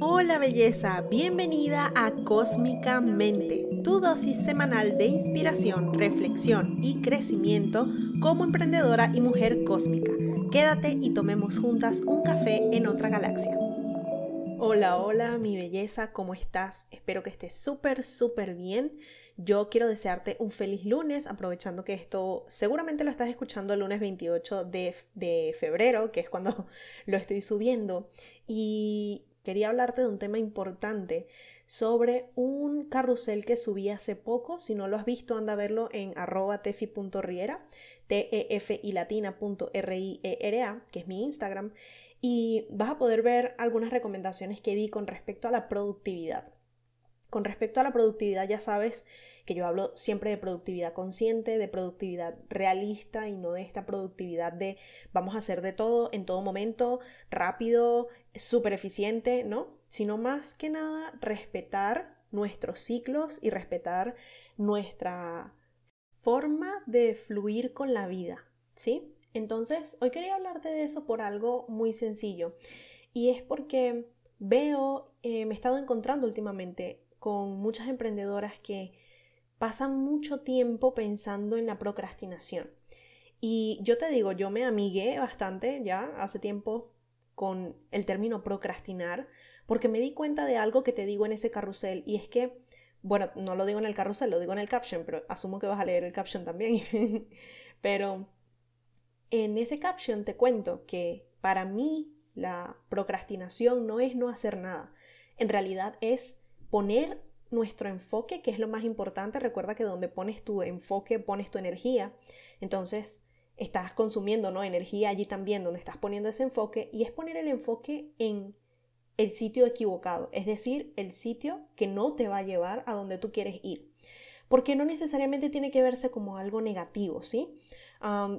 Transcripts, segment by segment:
Hola belleza, bienvenida a Cósmicamente, tu dosis semanal de inspiración, reflexión y crecimiento como emprendedora y mujer cósmica. Quédate y tomemos juntas un café en otra galaxia. Hola, hola mi belleza, ¿cómo estás? Espero que estés súper, súper bien. Yo quiero desearte un feliz lunes, aprovechando que esto seguramente lo estás escuchando el lunes 28 de, de febrero, que es cuando lo estoy subiendo. Y quería hablarte de un tema importante sobre un carrusel que subí hace poco. Si no lo has visto, anda a verlo en arroba tefi.riera, t e f i latina e que es mi Instagram, y vas a poder ver algunas recomendaciones que di con respecto a la productividad. Con respecto a la productividad, ya sabes que yo hablo siempre de productividad consciente, de productividad realista y no de esta productividad de vamos a hacer de todo en todo momento, rápido, súper eficiente, ¿no? Sino más que nada respetar nuestros ciclos y respetar nuestra forma de fluir con la vida, ¿sí? Entonces, hoy quería hablarte de eso por algo muy sencillo y es porque veo, eh, me he estado encontrando últimamente con muchas emprendedoras que pasan mucho tiempo pensando en la procrastinación. Y yo te digo, yo me amigué bastante ya hace tiempo con el término procrastinar, porque me di cuenta de algo que te digo en ese carrusel, y es que, bueno, no lo digo en el carrusel, lo digo en el caption, pero asumo que vas a leer el caption también. pero en ese caption te cuento que para mí la procrastinación no es no hacer nada, en realidad es poner nuestro enfoque, que es lo más importante. Recuerda que donde pones tu enfoque, pones tu energía. Entonces, estás consumiendo ¿no? energía allí también donde estás poniendo ese enfoque y es poner el enfoque en el sitio equivocado, es decir, el sitio que no te va a llevar a donde tú quieres ir. Porque no necesariamente tiene que verse como algo negativo, ¿sí?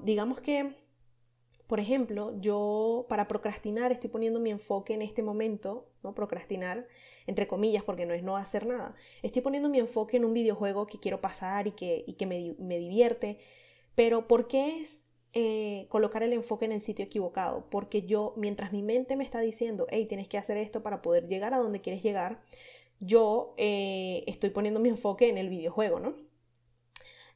digamos que, por ejemplo, yo para procrastinar estoy poniendo mi enfoque en este momento, ¿no? Procrastinar entre comillas, porque no es no hacer nada. Estoy poniendo mi enfoque en un videojuego que quiero pasar y que, y que me, me, divierte, pero ¿por qué es eh, colocar el enfoque en el sitio equivocado? Porque yo, mientras mi mente me está diciendo, hey, tienes que hacer esto para poder llegar a donde quieres llegar, yo eh, estoy poniendo mi enfoque en el videojuego, ¿no?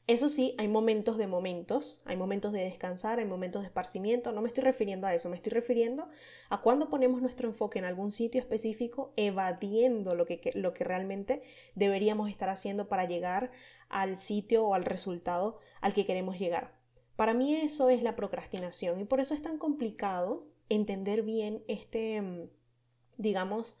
Eso sí, hay momentos de momentos, hay momentos de descansar, hay momentos de esparcimiento, no me estoy refiriendo a eso, me estoy refiriendo a cuando ponemos nuestro enfoque en algún sitio específico, evadiendo lo que, lo que realmente deberíamos estar haciendo para llegar al sitio o al resultado al que queremos llegar. Para mí eso es la procrastinación y por eso es tan complicado entender bien este, mm, digamos,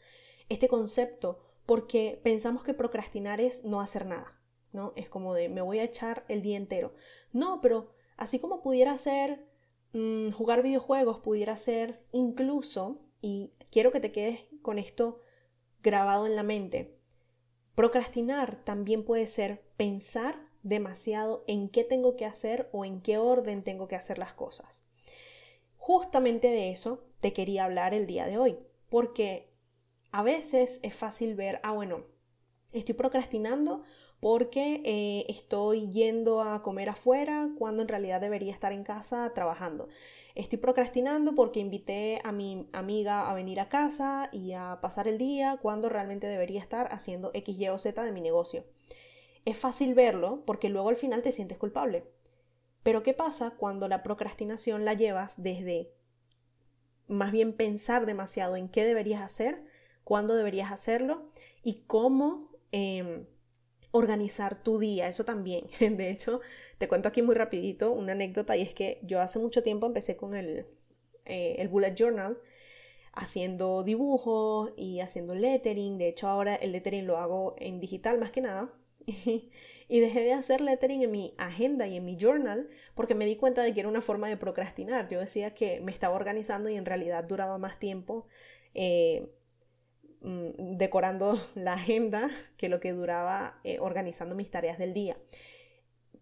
este concepto, porque pensamos que procrastinar es no hacer nada. ¿No? Es como de me voy a echar el día entero. No, pero así como pudiera ser mm, jugar videojuegos, pudiera ser incluso, y quiero que te quedes con esto grabado en la mente, procrastinar también puede ser pensar demasiado en qué tengo que hacer o en qué orden tengo que hacer las cosas. Justamente de eso te quería hablar el día de hoy, porque a veces es fácil ver, ah, bueno, estoy procrastinando porque eh, estoy yendo a comer afuera cuando en realidad debería estar en casa trabajando. Estoy procrastinando porque invité a mi amiga a venir a casa y a pasar el día cuando realmente debería estar haciendo X, Y o Z de mi negocio. Es fácil verlo porque luego al final te sientes culpable. Pero ¿qué pasa cuando la procrastinación la llevas desde más bien pensar demasiado en qué deberías hacer, cuándo deberías hacerlo y cómo em, organizar tu día, eso también. De hecho, te cuento aquí muy rapidito una anécdota y es que yo hace mucho tiempo empecé con el, eh, el bullet journal haciendo dibujos y haciendo lettering. De hecho, ahora el lettering lo hago en digital más que nada. y dejé de hacer lettering en mi agenda y en mi journal porque me di cuenta de que era una forma de procrastinar. Yo decía que me estaba organizando y en realidad duraba más tiempo eh, Mm, decorando la agenda que lo que duraba eh, organizando mis tareas del día.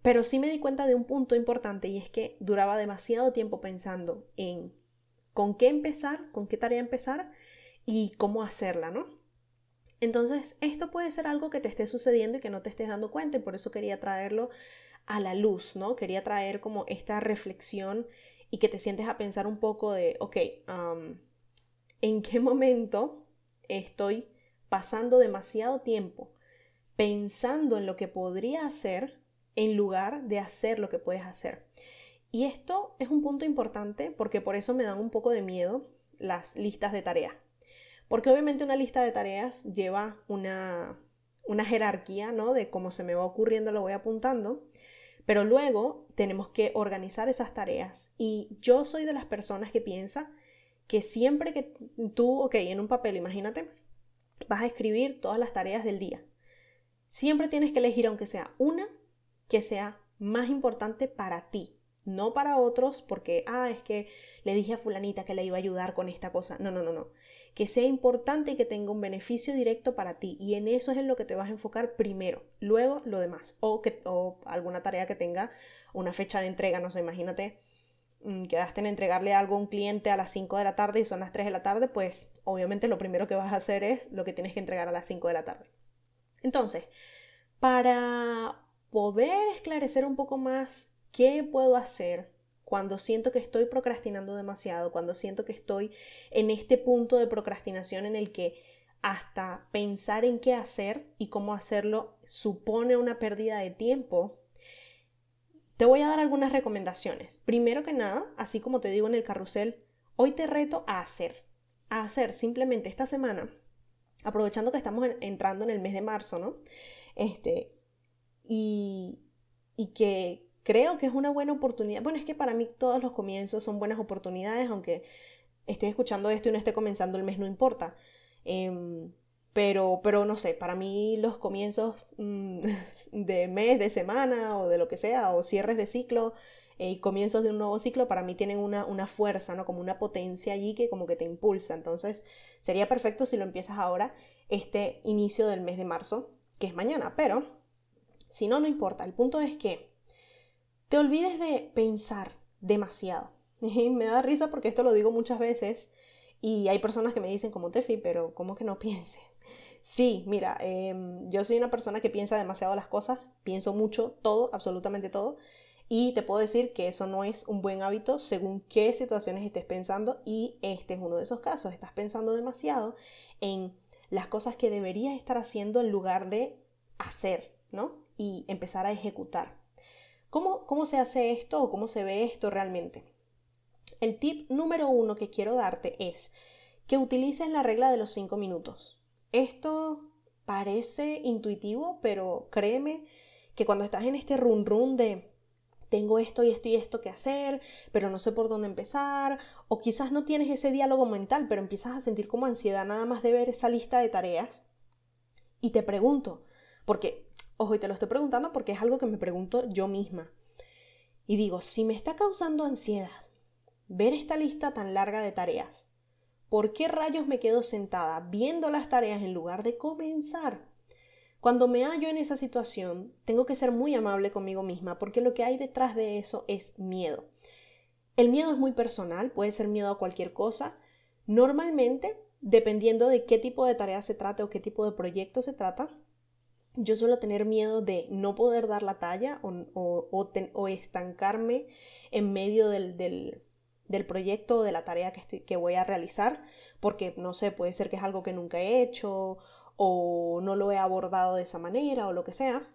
Pero sí me di cuenta de un punto importante y es que duraba demasiado tiempo pensando en con qué empezar, con qué tarea empezar y cómo hacerla, ¿no? Entonces, esto puede ser algo que te esté sucediendo y que no te estés dando cuenta y por eso quería traerlo a la luz, ¿no? Quería traer como esta reflexión y que te sientes a pensar un poco de, ok, ¿en qué momento estoy pasando demasiado tiempo pensando en lo que podría hacer en lugar de hacer lo que puedes hacer? Y esto es un punto importante porque por eso me dan un poco de miedo las listas de tareas. Porque obviamente una lista de tareas lleva una, una jerarquía, ¿no? De cómo se me va ocurriendo lo voy apuntando. Pero luego tenemos que organizar esas tareas. Y yo soy de las personas que piensa que siempre que tú, ok, en un papel, imagínate, vas a escribir todas las tareas del día. Siempre tienes que elegir, aunque sea una, que sea más importante para ti, no para otros, porque, ah, es que le dije a fulanita que le iba a ayudar con esta cosa. No, no, no, no. Que sea importante y que tenga un beneficio directo para ti. Y en eso es en lo que te vas a enfocar primero, luego lo demás. O, que, o alguna tarea que tenga una fecha de entrega, no sé, imagínate quedaste en entregarle algo a un cliente a las 5 de la tarde y son las 3 de la tarde, pues obviamente lo primero que vas a hacer es lo que tienes que entregar a las 5 de la tarde. Entonces, para poder esclarecer un poco más qué puedo hacer cuando siento que estoy procrastinando demasiado, cuando siento que estoy en este punto de procrastinación en el que hasta pensar en qué hacer y cómo hacerlo supone una pérdida de tiempo, te voy a dar algunas recomendaciones. Primero que nada, así como te digo en el carrusel, hoy te reto a hacer, a hacer simplemente esta semana, aprovechando que estamos entrando en el mes de marzo, ¿no? Este, y, y que creo que es una buena oportunidad. Bueno, es que para mí todos los comienzos son buenas oportunidades, aunque esté escuchando esto y no esté comenzando el mes, no importa. Em, pero, pero no sé, para mí los comienzos mm, de mes, de semana o de lo que sea, o cierres de ciclo eh, y comienzos de un nuevo ciclo, para mí tienen una, una fuerza, ¿no? Como una potencia allí que como que te impulsa. Entonces, sería perfecto si lo empiezas ahora, este inicio del mes de marzo, que es mañana, pero si no, no importa. El punto es que te olvides de pensar demasiado. me da risa porque esto lo digo muchas veces y hay personas que me dicen como Tefi, pero ¿cómo que no piense? Sí, mira, em, yo soy una persona que piensa demasiado las cosas, pienso mucho, todo, absolutamente todo, y te puedo decir que eso no es un buen hábito según qué situaciones estés pensando y este es uno de esos casos, estás pensando demasiado en las cosas que deberías estar haciendo en lugar de hacer, ¿no? Y empezar a ejecutar. ¿Cómo, se hace esto o cómo se ve esto realmente? El tip número uno que quiero darte es que utilices la regla de los cinco minutos. Esto parece intuitivo, pero créeme que cuando estás en este run run de tengo esto y esto y esto que hacer, pero no sé por dónde empezar, o quizás no tienes ese diálogo mental, pero empiezas a sentir como ansiedad nada más de ver esa lista de tareas. Y te pregunto, porque Ojo, y te lo estoy preguntando porque es algo que me pregunto yo misma. Y digo, si me está causando ansiedad ver esta lista tan larga de tareas, ¿por qué rayos me quedo sentada viendo las tareas en lugar de comenzar? Cuando me hallo en esa situación, tengo que ser muy amable conmigo misma porque lo que hay detrás de eso es miedo. El miedo es muy personal, puede ser miedo a cualquier cosa. Normalmente, dependiendo de qué tipo de tarea se trate o qué tipo de proyecto se trata, yo suelo tener miedo de no poder dar la talla o, estancarme en medio del, proyecto o de la tarea que, estoy, que voy a realizar, porque no sé, puede ser que es algo que nunca he hecho o no lo he abordado de esa manera o lo que sea.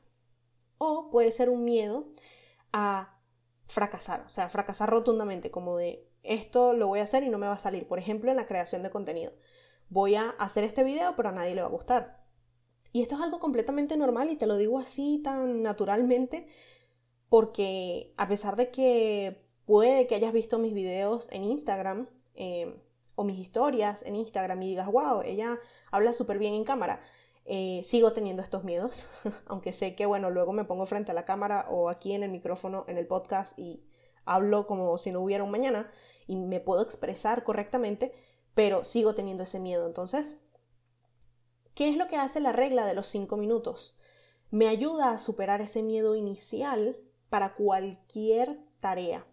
O puede ser un miedo a fracasar, o sea, fracasar rotundamente, como de esto lo voy a hacer y no me va a salir. Por ejemplo, en la creación de contenido. Voy a hacer este video, pero a nadie le va a gustar y esto es algo completamente normal y te lo digo así tan naturalmente porque a pesar de que puede que hayas visto mis videos en Instagram eh, o mis historias en Instagram y digas, wow, ella habla súper bien en cámara, eh, sigo teniendo estos miedos, aunque sé que, bueno, luego me pongo frente a la cámara o aquí en el micrófono, en el podcast y hablo como si no hubiera un mañana y me puedo expresar correctamente, pero sigo teniendo ese miedo. Entonces, ¿Qué es lo que hace la regla de los cinco minutos? Me ayuda a superar ese miedo inicial para cualquier tarea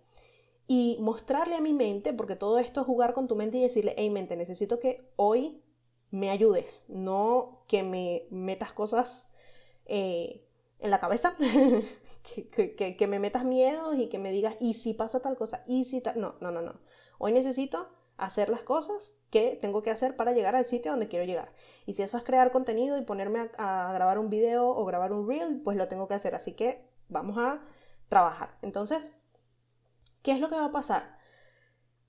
y mostrarle a mi mente, porque todo esto es jugar con tu mente y decirle, hey mente, necesito que hoy me ayudes, no que me metas cosas eh, en la cabeza, que, me metas miedos y que me digas, ¿y si pasa tal cosa? ¿Y si tal? No, no, no, no. Hoy necesito hacer las cosas que tengo que hacer para llegar al sitio donde quiero llegar. Y si eso es crear contenido y ponerme a, grabar un video o grabar un reel, pues lo tengo que hacer. Así que vamos a trabajar. Entonces, ¿qué es lo que va a pasar?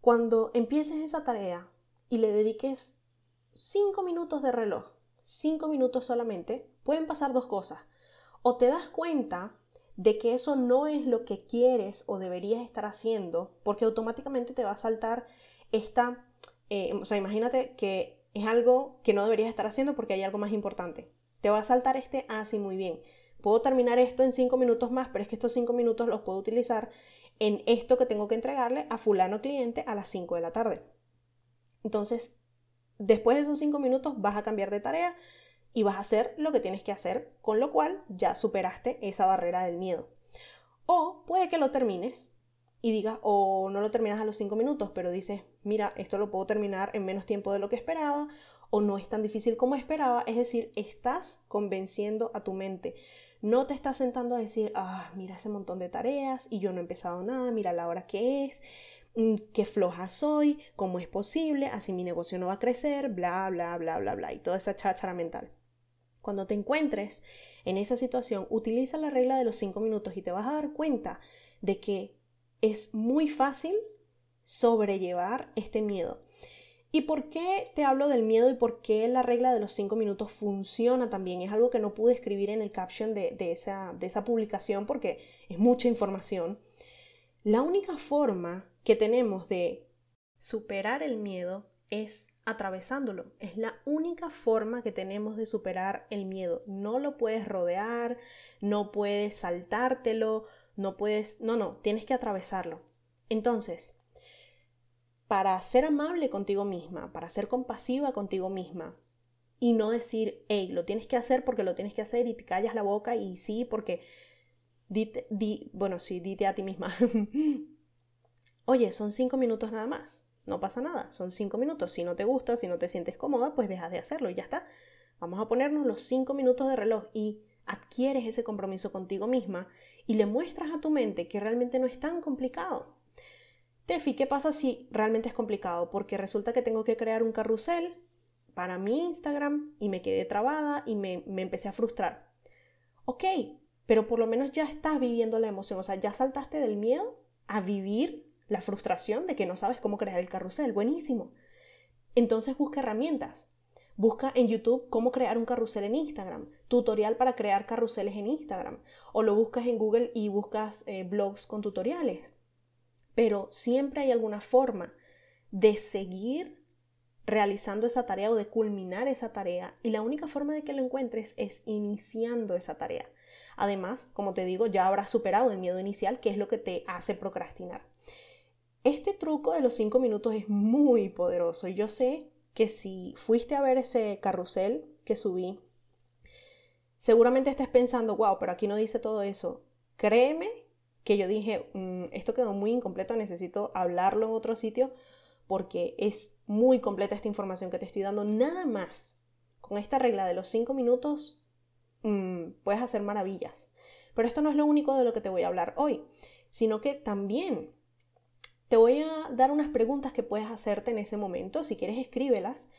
Cuando empieces esa tarea y le dediques 5 minutos de reloj, 5 minutos solamente, pueden pasar dos cosas. O te das cuenta de que eso no es lo que quieres o deberías estar haciendo, porque automáticamente te va a saltar esta, eh, o sea, imagínate que es algo que no deberías estar haciendo porque hay algo más importante. Te va a saltar este, ah, sí, muy bien. Puedo terminar esto en cinco minutos más, pero es que estos cinco minutos los puedo utilizar en esto que tengo que entregarle a fulano cliente a las 5 de la tarde. Entonces, después de esos cinco minutos vas a cambiar de tarea y vas a hacer lo que tienes que hacer, con lo cual ya superaste esa barrera del miedo. O puede que lo termines y digas, o no lo terminas a los 5 minutos, pero dices, mira, esto lo puedo terminar en menos tiempo de lo que esperaba, o no es tan difícil como esperaba, es decir, estás convenciendo a tu mente. No te estás sentando a decir, ah, mira ese montón de tareas y yo no he empezado nada, mira la hora que es, mm, qué floja soy, cómo es posible, así mi negocio no va a crecer, bla, bla, bla, bla, bla, y toda esa cháchara mental. Cuando te encuentres en esa situación, utiliza la regla de los 5 minutos y te vas a dar cuenta de que es muy fácil sobrellevar este miedo. ¿Y por qué te hablo del miedo y por qué la regla de los cinco minutos funciona también? Es algo que no pude escribir en el caption de, esa, de esa publicación porque es mucha información. La única forma que tenemos de superar el miedo es atravesándolo. Es la única forma que tenemos de superar el miedo. No lo puedes rodear, no puedes saltártelo, no puedes, no, no, tienes que atravesarlo. Entonces, para ser amable contigo misma, para ser compasiva contigo misma y no decir, hey, lo tienes que hacer porque lo tienes que hacer y te callas la boca y sí, porque, dite, di, bueno, sí, dite a ti misma, oye, son cinco minutos nada más, no pasa nada, son cinco minutos, si no te gusta, si no te sientes cómoda, pues dejas de hacerlo y ya está. Vamos a ponernos los cinco minutos de reloj y adquieres ese compromiso contigo misma y le muestras a tu mente que realmente no es tan complicado. Tefi, ¿qué pasa si realmente es complicado? Porque resulta que tengo que crear un carrusel para mi Instagram y me quedé trabada y me, empecé a frustrar. Ok, pero por lo menos ya estás viviendo la emoción, o sea, ya saltaste del miedo a vivir la frustración de que no sabes cómo crear el carrusel. Buenísimo. Entonces busca herramientas. Busca en YouTube cómo crear un carrusel en Instagram, tutorial para crear carruseles en Instagram, o lo buscas en Google y buscas eh, blogs con tutoriales. Pero siempre hay alguna forma de seguir realizando esa tarea o de culminar esa tarea y la única forma de que lo encuentres es iniciando esa tarea. Además, como te digo, ya habrás superado el miedo inicial, que es lo que te hace procrastinar. Este truco de los 5 minutos es muy poderoso y yo sé que si fuiste a ver ese carrusel que subí, seguramente estés pensando, wow, pero aquí no dice todo eso. Créeme que yo dije, mm, esto quedó muy incompleto, necesito hablarlo en otro sitio porque es muy completa esta información que te estoy dando. Nada más, con esta regla de los 5 minutos, mm, puedes hacer maravillas. Pero esto no es lo único de lo que te voy a hablar hoy, sino que también te voy a dar unas preguntas que puedes hacerte en ese momento. Si quieres, escríbelas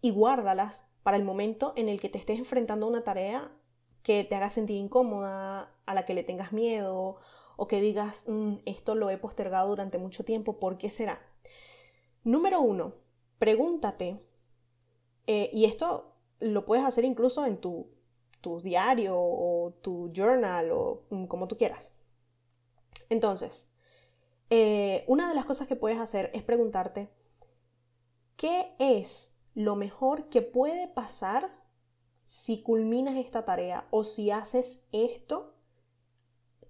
y guárdalas para el momento en el que te estés enfrentando a una tarea que te haga sentir incómoda, a la que le tengas miedo o que digas, mm, esto lo he postergado durante mucho tiempo, ¿por qué será? Número uno, pregúntate, eh, y esto lo puedes hacer incluso en tu, tu diario o tu journal o mm, como tú quieras. Entonces, eh, una de las cosas que puedes hacer es preguntarte, ¿qué es lo mejor que puede pasar si culminas esta tarea o si haces esto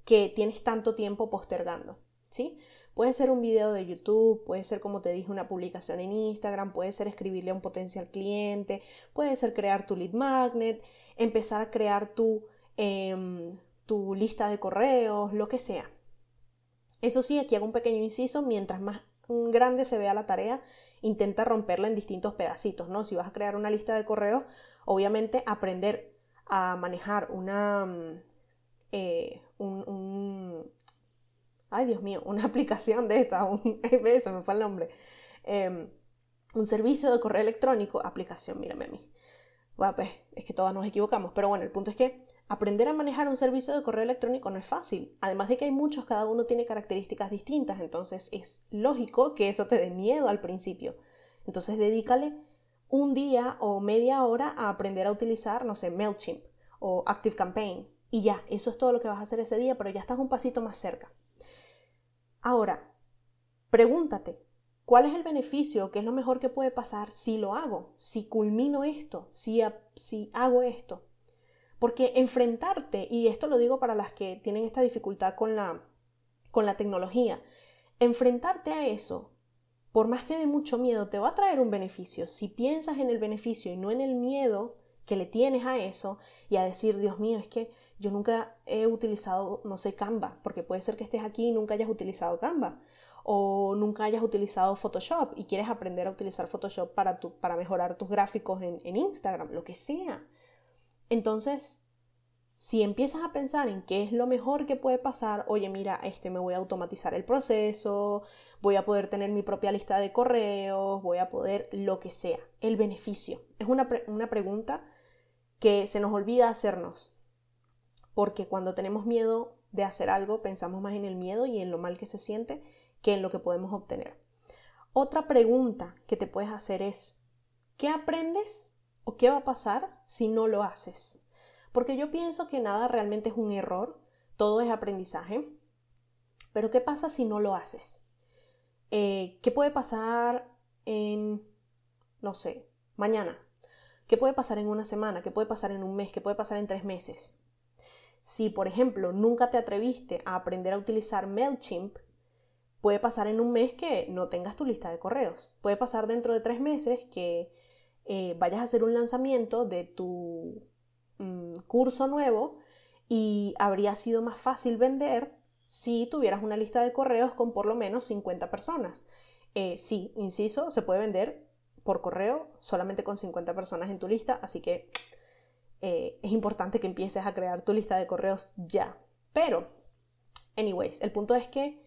que tienes tanto tiempo postergando? ¿Sí? Puede ser un video de YouTube, puede ser, como te dije, una publicación en Instagram, puede ser escribirle a un potencial cliente, puede ser crear tu lead magnet, empezar a crear tu, em, tu lista de correos, lo que sea. Eso sí, aquí hago un pequeño inciso, mientras más grande se vea la tarea, intenta romperla en distintos pedacitos, ¿no? Si vas a crear una lista de correos, obviamente aprender a manejar una, mm, eh, un, Ay, Dios mío, una aplicación de esta, un... se me fue el nombre. Em, un servicio de correo electrónico, aplicación, mírame a mí. Bueno, pues, es que todas nos equivocamos, pero bueno, el punto es que aprender a manejar un servicio de correo electrónico no es fácil. Además de que hay muchos, cada uno tiene características distintas, entonces es lógico que eso te dé miedo al principio. Entonces dedícale un día o media hora a aprender a utilizar, no sé, MailChimp o ActiveCampaign. Y ya, eso es todo lo que vas a hacer ese día, pero ya estás un pasito más cerca. Ahora, pregúntate, ¿cuál es el beneficio? ¿Qué es lo mejor que puede pasar si lo hago? Si culmino esto, si, si hago esto. Porque enfrentarte, y esto lo digo para las que tienen esta dificultad con la, con la tecnología, enfrentarte a eso, por más que de mucho miedo, te va a traer un beneficio. Si piensas en el beneficio y no en el miedo que le tienes a eso y a decir, Dios mío, es que yo nunca he utilizado, no sé, Canva, porque puede ser que estés aquí y nunca hayas utilizado Canva, o nunca hayas utilizado Photoshop y quieres aprender a utilizar Photoshop para, tu, para mejorar tus gráficos en, en Instagram, lo que sea. Entonces, si empiezas a pensar en qué es lo mejor que puede pasar, oye, mira, este me voy a automatizar el proceso, voy a poder tener mi propia lista de correos, voy a poder lo que sea, el beneficio. Es una, una pregunta que se nos olvida hacernos, porque cuando tenemos miedo de hacer algo, pensamos más en el miedo y en lo mal que se siente que en lo que podemos obtener. Otra pregunta que te puedes hacer es, ¿qué aprendes ¿O qué va a pasar si no lo haces? Porque yo pienso que nada realmente es un error, todo es aprendizaje. Pero ¿qué pasa si no lo haces? Eh, ¿Qué puede pasar en, no sé, mañana? ¿Qué puede pasar en una semana? ¿Qué puede pasar en un mes? ¿Qué puede pasar en tres meses? Si, por ejemplo, nunca te atreviste a aprender a utilizar MailChimp, puede pasar en un mes que no tengas tu lista de correos. Puede pasar dentro de tres meses que eh, vayas a hacer un lanzamiento de tu mm, curso nuevo y habría sido más fácil vender si tuvieras una lista de correos con por lo menos 50 personas. Eh, sí, inciso, se puede vender por correo solamente con 50 personas en tu lista, así que eh, es importante que empieces a crear tu lista de correos ya. Pero, anyways, el punto es que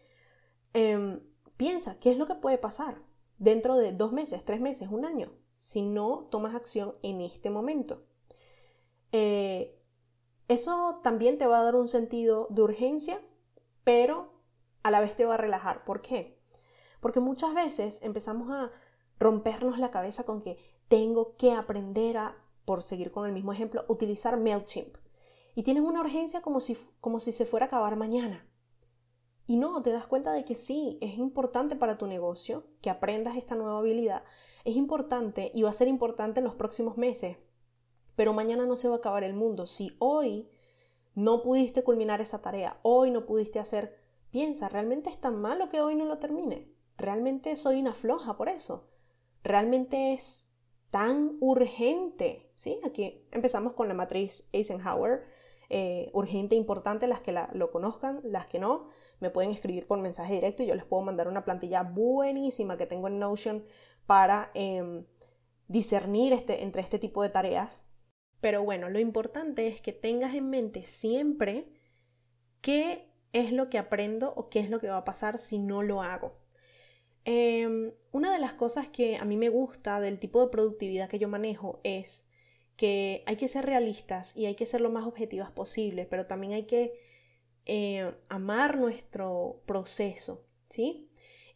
em, piensa, ¿qué es lo que puede pasar dentro de dos meses, tres meses, un año? si no tomas acción en este momento. Eh, eso también te va a dar un sentido de urgencia, pero a la vez te va a relajar. ¿Por qué? Porque muchas veces empezamos a rompernos la cabeza con que tengo que aprender a, por seguir con el mismo ejemplo, utilizar MailChimp. Y tienes una urgencia como si, como si se fuera a acabar mañana. Y no, te das cuenta de que sí, es importante para tu negocio que aprendas esta nueva habilidad, es importante y va a ser importante en los próximos meses, pero mañana no se va a acabar el mundo. Si hoy no pudiste culminar esa tarea, hoy no pudiste hacer, piensa, ¿realmente es tan malo que hoy no lo termine? ¿Realmente soy una floja por eso? ¿Realmente es tan urgente? ¿Sí? Aquí empezamos con la matriz Eisenhower. Eh, urgente, importante, las que lo conozcan, las que no, me pueden escribir por mensaje directo y yo les puedo mandar una plantilla buenísima que tengo en Notion para em, discernir este, entre este tipo de tareas. Pero bueno, lo importante es que tengas en mente siempre qué es lo que aprendo o qué es lo que va a pasar si no lo hago. Em, una de las cosas que a mí me gusta del tipo de productividad que yo manejo es que hay que ser realistas y hay que ser lo más objetivas posible, pero también hay que eh, amar nuestro proceso, ¿sí?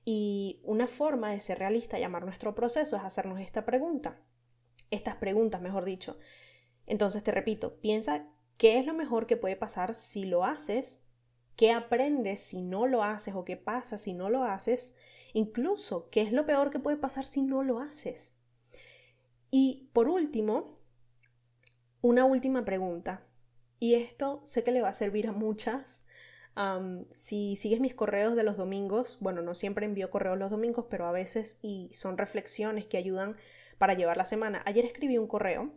Y una forma de ser realista y amar nuestro proceso es hacernos esta pregunta, estas preguntas, mejor dicho. Entonces te repito, piensa qué es lo mejor que puede pasar si lo haces, qué aprendes si no lo haces o qué pasa si no lo haces, incluso qué es lo peor que puede pasar si no lo haces. Y por último, una última pregunta. Y esto sé que le va a servir a muchas si sigues mis correos de los domingos, bueno, no siempre envío correos los domingos, pero a veces y son reflexiones que ayudan para llevar la semana. Ayer escribí un correo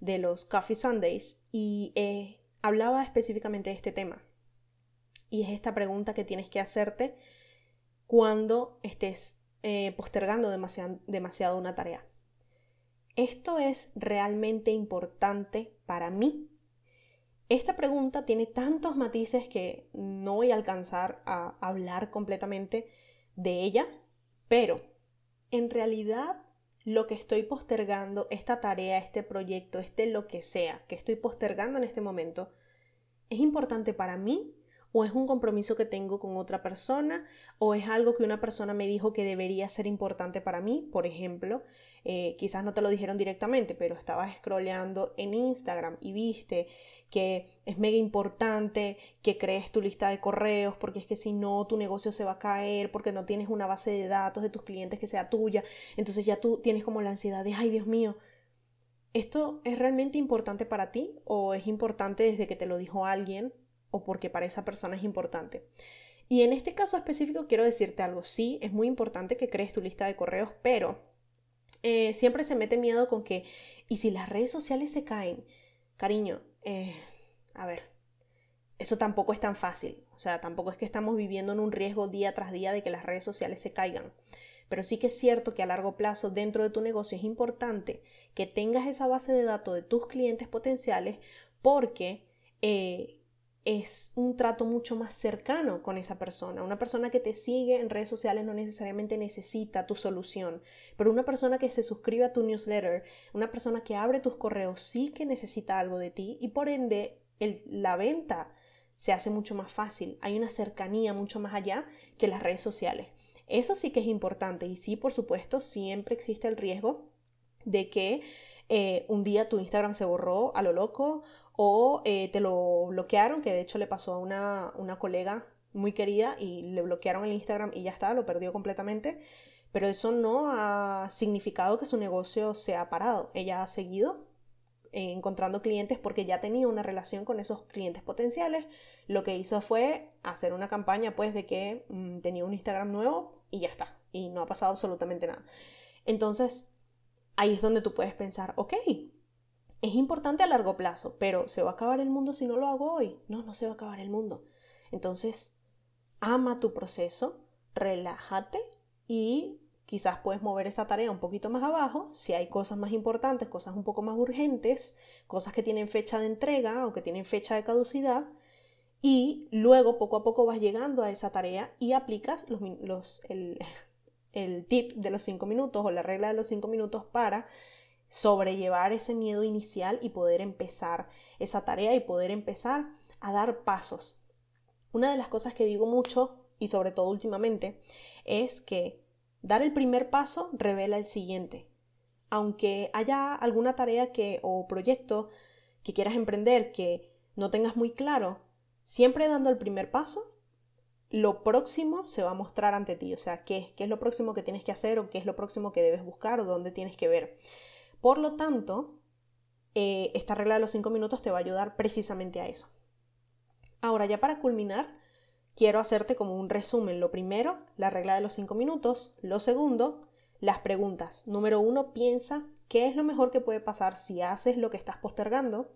de los Coffee Sundays y eh, hablaba específicamente de este tema. Y es esta pregunta que tienes que hacerte cuando estés eh, postergando demasiado, demasiado una tarea. ¿Esto es realmente importante para mí? Esta pregunta tiene tantos matices que no voy a alcanzar a hablar completamente de ella, pero en realidad lo que estoy postergando, esta tarea, este proyecto, este lo que sea que estoy postergando en este momento, ¿es importante para mí o es un compromiso que tengo con otra persona o es algo que una persona me dijo que debería ser importante para mí, por ejemplo, eh, quizás no te lo dijeron directamente, pero estabas scrolleando en Instagram y viste que es mega importante que crees tu lista de correos, porque es que si no tu negocio se va a caer, porque no tienes una base de datos de tus clientes que sea tuya, entonces ya tú tienes como la ansiedad de, ay Dios mío, ¿esto es realmente importante para ti o es importante desde que te lo dijo alguien o porque para esa persona es importante. Y en este caso específico quiero decirte algo, sí, es muy importante que crees tu lista de correos, pero eh, siempre se mete miedo con que, ¿y si las redes sociales se caen? Cariño, eh, a ver, eso tampoco es tan fácil, o sea, tampoco es que estamos viviendo en un riesgo día tras día de que las redes sociales se caigan. Pero sí que es cierto que a largo plazo dentro de tu negocio es importante que tengas esa base de datos de tus clientes potenciales porque eh, es un trato mucho más cercano con esa persona. Una persona que te sigue en redes sociales no necesariamente necesita tu solución, pero una persona que se suscribe a tu newsletter, una persona que abre tus correos, sí que necesita algo de ti y por ende la venta se hace mucho más fácil. Hay una cercanía mucho más allá que las redes sociales. Eso sí que es importante y sí, por supuesto, siempre existe el riesgo de que eh, un día tu Instagram se borró a lo loco o eh, te lo bloquearon, que de hecho le pasó a una, una colega muy querida y le bloquearon el Instagram y ya está, lo perdió completamente. Pero eso no ha significado que su negocio se ha parado. Ella ha seguido eh, encontrando clientes porque ya tenía una relación con esos clientes potenciales. Lo que hizo fue hacer una campaña pues de que mm, tenía un Instagram nuevo y ya está. Y no ha pasado absolutamente nada. Entonces, ahí es donde tú puedes pensar, ok, es importante a largo plazo, pero ¿se va a acabar el mundo si no lo hago hoy? No, no se va a acabar el mundo. Entonces, ama tu proceso, relájate y quizás puedes mover esa tarea un poquito más abajo si hay cosas más importantes, cosas un poco más urgentes, cosas que tienen fecha de entrega o que tienen fecha de caducidad. Y luego poco a poco vas llegando a esa tarea y aplicas los, el, el tip de los cinco minutos o la regla de los cinco minutos para sobrellevar ese miedo inicial y poder empezar esa tarea y poder empezar a dar pasos. Una de las cosas que digo mucho y sobre todo últimamente es que dar el primer paso revela el siguiente. Aunque haya alguna tarea que o proyecto que quieras emprender que no tengas muy claro, siempre dando el primer paso, lo próximo se va a mostrar ante ti. O sea, qué, qué es lo próximo que tienes que hacer o qué es lo próximo que debes buscar o dónde tienes que ver. Por lo tanto, eh, esta regla de los cinco minutos te va a ayudar precisamente a eso. Ahora, ya para culminar, quiero hacerte como un resumen. Lo primero, la regla de los cinco minutos. Lo segundo, las preguntas. Número uno, piensa qué es lo mejor que puede pasar si haces lo que estás postergando.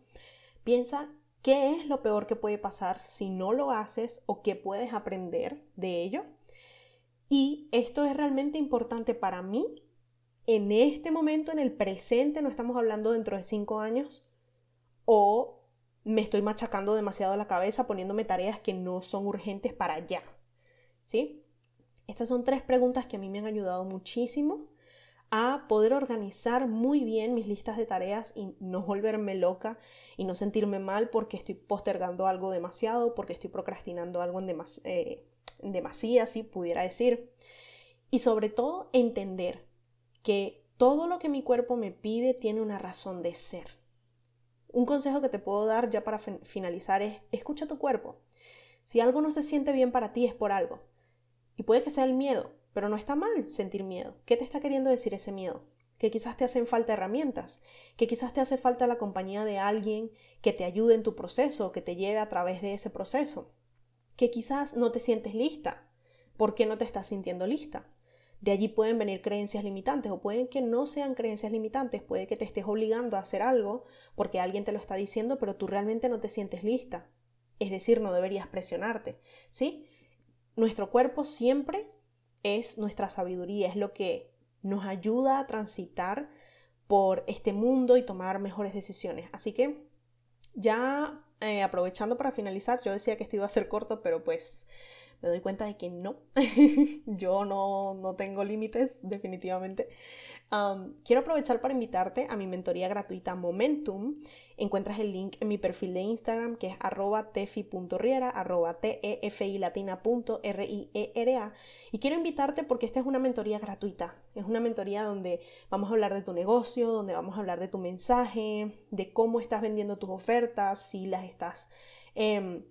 Piensa qué es lo peor que puede pasar si no lo haces o qué puedes aprender de ello. Y esto es realmente importante para mí en este momento, en el presente, no estamos hablando dentro de cinco años, o me estoy machacando demasiado la cabeza poniéndome tareas que no son urgentes para allá. ¿Sí? Estas son tres preguntas que a mí me han ayudado muchísimo a poder organizar muy bien mis listas de tareas y no volverme loca y no sentirme mal porque estoy postergando algo demasiado, porque estoy procrastinando algo en demas eh, demasía, si pudiera decir. Y sobre todo entender que todo lo que mi cuerpo me pide tiene una razón de ser. Un consejo que te puedo dar ya para finalizar es, escucha tu cuerpo. Si algo no se siente bien para ti es por algo. Y puede que sea el miedo, pero no está mal sentir miedo. ¿Qué te está queriendo decir ese miedo? Que quizás te hacen falta herramientas, que quizás te hace falta la compañía de alguien que te ayude en tu proceso, que te lleve a través de ese proceso, que quizás no te sientes lista. ¿Por qué no te estás sintiendo lista? De allí pueden venir creencias limitantes o pueden que no sean creencias limitantes, puede que te estés obligando a hacer algo porque alguien te lo está diciendo, pero tú realmente no te sientes lista. Es decir, no deberías presionarte, ¿sí? Nuestro cuerpo siempre es nuestra sabiduría, es lo que nos ayuda a transitar por este mundo y tomar mejores decisiones. Así que ya eh, aprovechando para finalizar, yo decía que esto iba a ser corto, pero pues me doy cuenta de que no, yo no, no tengo límites definitivamente. quiero aprovechar para invitarte a mi mentoría gratuita Momentum. Encuentras el link en mi perfil de Instagram que es arroba tefi.riera, arroba tefi latina Y quiero invitarte porque esta es una mentoría gratuita. Es una mentoría donde vamos a hablar de tu negocio, donde vamos a hablar de tu mensaje, de cómo estás vendiendo tus ofertas, si las estás... Em,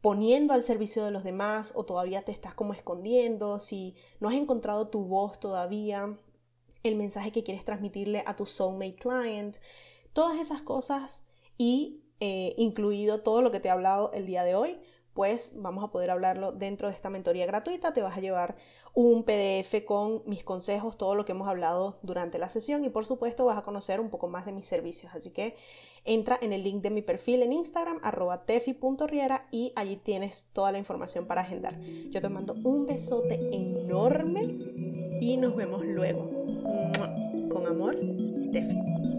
poniendo al servicio de los demás o todavía te estás como escondiendo, si no has encontrado tu voz todavía, el mensaje que quieres transmitirle a tu soulmate client, todas esas cosas y eh, incluido todo lo que te he hablado el día de hoy, pues vamos a poder hablarlo dentro de esta mentoría gratuita. Te vas a llevar un PDF con mis consejos, todo lo que hemos hablado durante la sesión y por supuesto vas a conocer un poco más de mis servicios. Así que entra en el link de mi perfil en Instagram, arroba tefi.riera y allí tienes toda la información para agendar. Yo te mando un besote enorme y nos vemos luego. Con amor, Tefi.